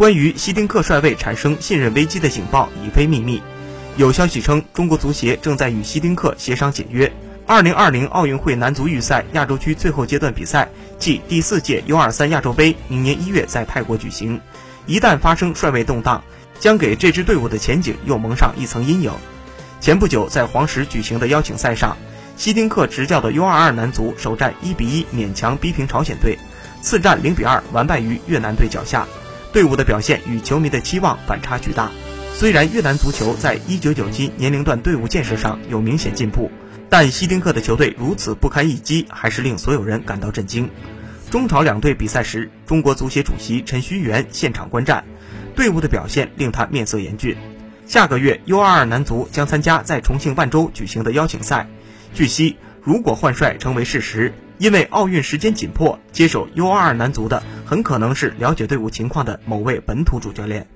关于希丁克帅位产生信任危机的警报已非秘密。有消息称，中国足协正在与希丁克协商解约。二零二零奥运会男足预赛亚洲区最后阶段比赛，即第四届 U 二三亚洲杯，明年一月在泰国举行。一旦发生帅位动荡，将给这支队伍的前景又蒙上一层阴影。前不久，在黄石举行的邀请赛上，希丁克执教的 U 二二男足首战一比一勉强逼平朝鲜队，次战零比二完败于越南队脚下。队伍的表现与球迷的期望反差巨大。虽然越南足球在一九九七年龄段队伍建设上有明显进步，但希丁克的球队如此不堪一击，还是令所有人感到震惊。中朝两队比赛时，中国足协主席陈戌源现场观战，队伍的表现令他面色严峻。下个月 U22 男足将参加在重庆万州举行的邀请赛，据悉，如果换帅成为事实，因为奥运时间紧迫，接手 U22 男足的很可能是了解队伍情况的某位本土主教练。